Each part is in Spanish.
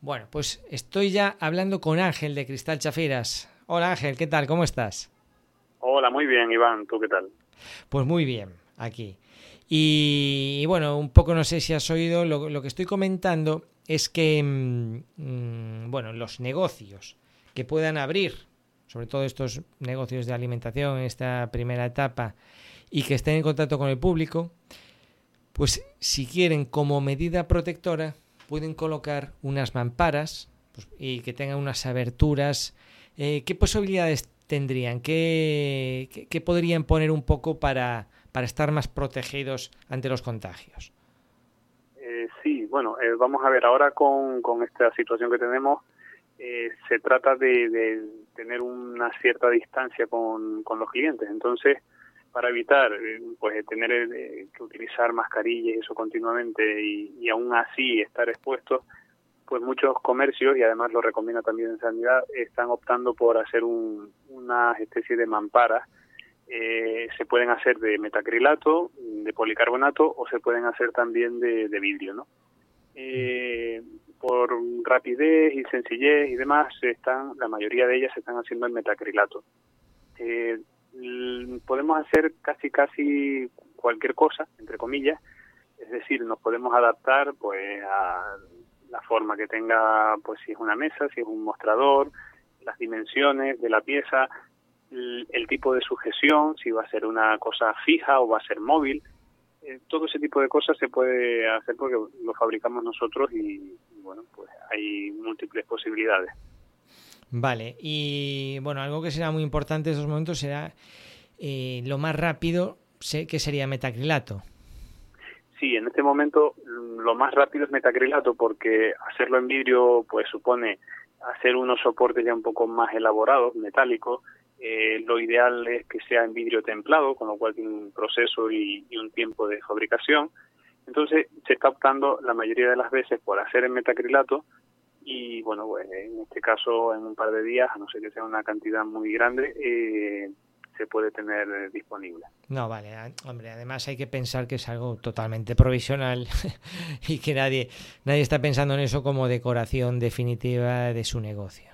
Bueno, pues estoy ya hablando con Ángel de Cristal Chafiras. Hola Ángel, ¿qué tal? ¿Cómo estás? Hola, muy bien, Iván. ¿Tú qué tal? Pues muy bien, aquí. Y, bueno, un poco no sé si has oído, lo, que estoy comentando es que, mm, mm, bueno, los negocios que puedan abrir, sobre todo estos negocios de alimentación en esta primera etapa, y que estén en contacto con el público, pues si quieren como medida protectora, pueden colocar unas mamparas pues, y que tengan unas aberturas. Eh, ¿Qué posibilidades tendrían? ¿Qué, qué, podrían poner un poco para, para estar más protegidos ante los contagios? Eh, sí, bueno, eh, vamos a ver, ahora con, con esta situación que tenemos, se trata de, de, tener una cierta distancia con, con los clientes. Entonces, para evitar eh, pues tener eh, que utilizar mascarillas y eso continuamente y, aún así estar expuestos pues muchos comercios y además lo recomienda también en sanidad están optando por hacer una especie de mamparas eh, se pueden hacer de metacrilato de policarbonato o se pueden hacer también de, vidrio no por rapidez y sencillez y demás están la mayoría de ellas se están haciendo en metacrilato. Eh, podemos hacer casi casi cualquier cosa, entre comillas, es decir, nos podemos adaptar pues a la forma que tenga, pues si es una mesa, si es un mostrador, las dimensiones de la pieza, el, tipo de sujeción, si va a ser una cosa fija o va a ser móvil, eh, todo ese tipo de cosas se puede hacer porque lo fabricamos nosotros y bueno, pues hay múltiples posibilidades. Vale, y bueno, algo que será muy importante en estos momentos será eh, lo más rápido, sé que sería metacrilato. Sí, en este momento mm, lo más rápido es metacrilato porque hacerlo en vidrio pues supone hacer unos soportes ya un poco más elaborados, metálicos. Eh, lo ideal es que sea en vidrio templado, con lo cual tiene un proceso y, un tiempo de fabricación. Entonces se está optando la mayoría de las veces por hacer en metacrilato y bueno, pues en este caso en un par de días, a no ser que sea una cantidad muy grande, eh, se puede tener eh, disponible. No, vale, hombre, además hay que pensar que es algo totalmente provisional y que nadie, nadie está pensando en eso como decoración definitiva de su negocio.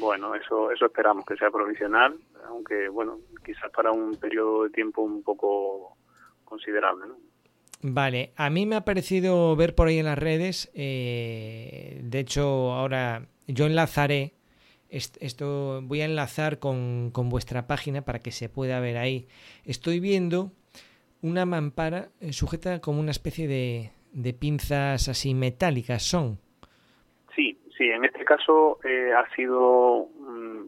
Bueno, eso, eso esperamos que sea provisional, aunque bueno, quizás para un periodo de tiempo un poco considerable, ¿no? Vale, a mí me ha parecido ver por ahí en las redes, eh, de hecho ahora yo enlazaré, esto voy a enlazar con, con, vuestra página para que se pueda ver ahí. Estoy viendo una mampara eh, sujeta como una especie de, de pinzas así metálicas, ¿son? Sí, sí, en este caso eh, ha sido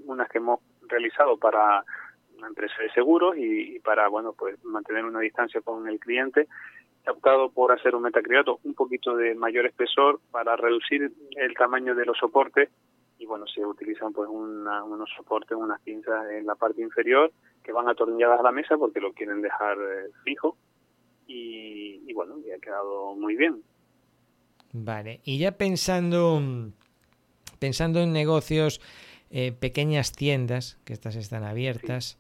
unas que hemos realizado para una empresa de seguros y, y para, bueno, pues mantener una distancia con el cliente ha optado por hacer un metacrilato un poquito de mayor espesor para reducir el tamaño de los soportes y bueno, se utilizan pues unos soportes, unas pinzas en la parte inferior que van atornilladas a la mesa porque lo quieren dejar eh, fijo. Y, bueno, y ha quedado muy bien. Vale, y ya pensando, pensando en negocios, eh, pequeñas tiendas, que estas están abiertas,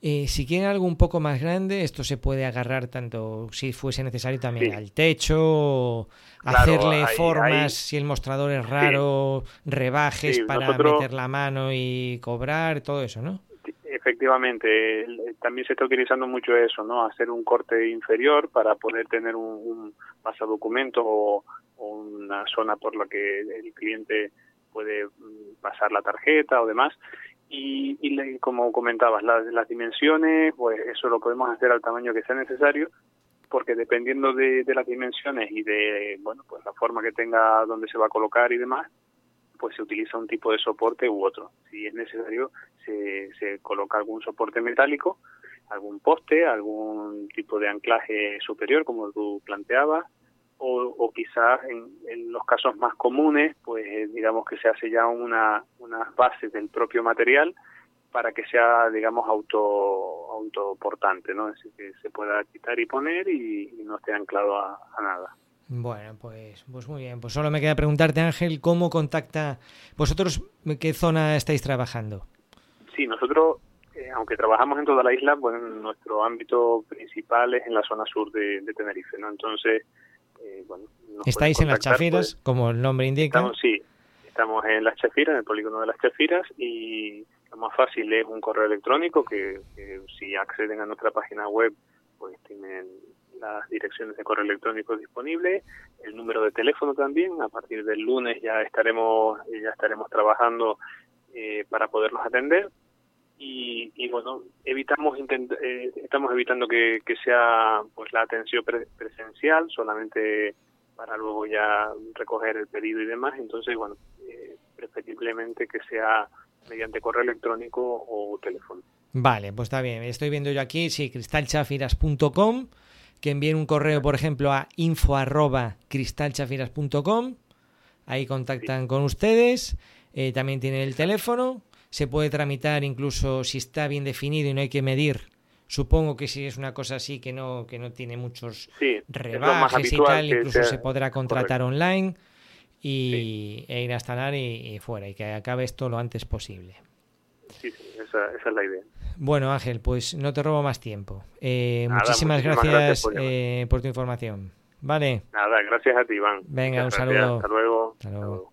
eh, si quieren algo un poco más grande, esto se puede agarrar tanto, si fuese necesario, también al techo, hacerle formas, si el mostrador es raro, rebajes para meter la mano y cobrar, todo eso, ¿no? Efectivamente, también se está utilizando mucho eso, ¿no? Hacer un corte inferior para poder tener un, un pasadocumento o, o una zona por la que el cliente puede mm, pasar la tarjeta o demás y, y como comentabas, las, las dimensiones, pues eso lo podemos hacer al tamaño que sea necesario, porque dependiendo de, de las dimensiones y de bueno pues la forma que tenga donde se va a colocar y demás, pues se utiliza un tipo de soporte u otro. Si es necesario, se, se coloca algún soporte metálico, algún poste, algún tipo de anclaje superior, como tú planteabas, o, o quizás en, en, los casos más comunes, pues eh, digamos que se hace ya una, unas bases del propio material para que sea, digamos, auto autoportante, ¿no? Es decir, que se pueda quitar y poner y, no esté anclado a, nada. Bueno, pues, pues muy bien. Pues solo me queda preguntarte, Ángel, ¿cómo contacta vosotros? ¿Qué zona estáis trabajando? Sí, nosotros, eh, aunque trabajamos en toda la isla, pues nuestro ámbito principal es en la zona sur de, de Tenerife, ¿no? Entonces, Estáis en las chafiras, pues, como el nombre indica. sí, estamos en Las Chafiras, en el polígono de Las Chafiras, y lo más fácil es un correo electrónico que, si acceden a nuestra página web, pues tienen las direcciones de correo electrónico disponibles, el número de teléfono también. A partir del lunes ya estaremos ya estaremos trabajando eh, para poderlos atender y, bueno evitamos eh, estamos evitando que, sea pues la atención presencial solamente para luego ya recoger el pedido y demás. Entonces bueno eh, preferiblemente que sea mediante correo electrónico o teléfono. Vale pues está bien. Estoy viendo yo aquí sí cristalchafiras.com que envíen un correo por ejemplo a info arroba cristalchafiras.com ahí contactan con ustedes eh, también tienen el teléfono se puede tramitar incluso si está bien definido y no hay que medir. Supongo que si es una cosa así que no que no tiene muchos rebajes y tal, incluso se podrá contratar online y, e ir a instalar y, fuera y que acabe esto lo antes posible. Sí, esa, es la idea. Bueno, Ángel, pues no te robo más tiempo. Eh, muchísimas, gracias, eh, por, tu información. Vale. Nada, gracias a ti, Iván. Venga, un saludo. Hasta luego. Hasta luego.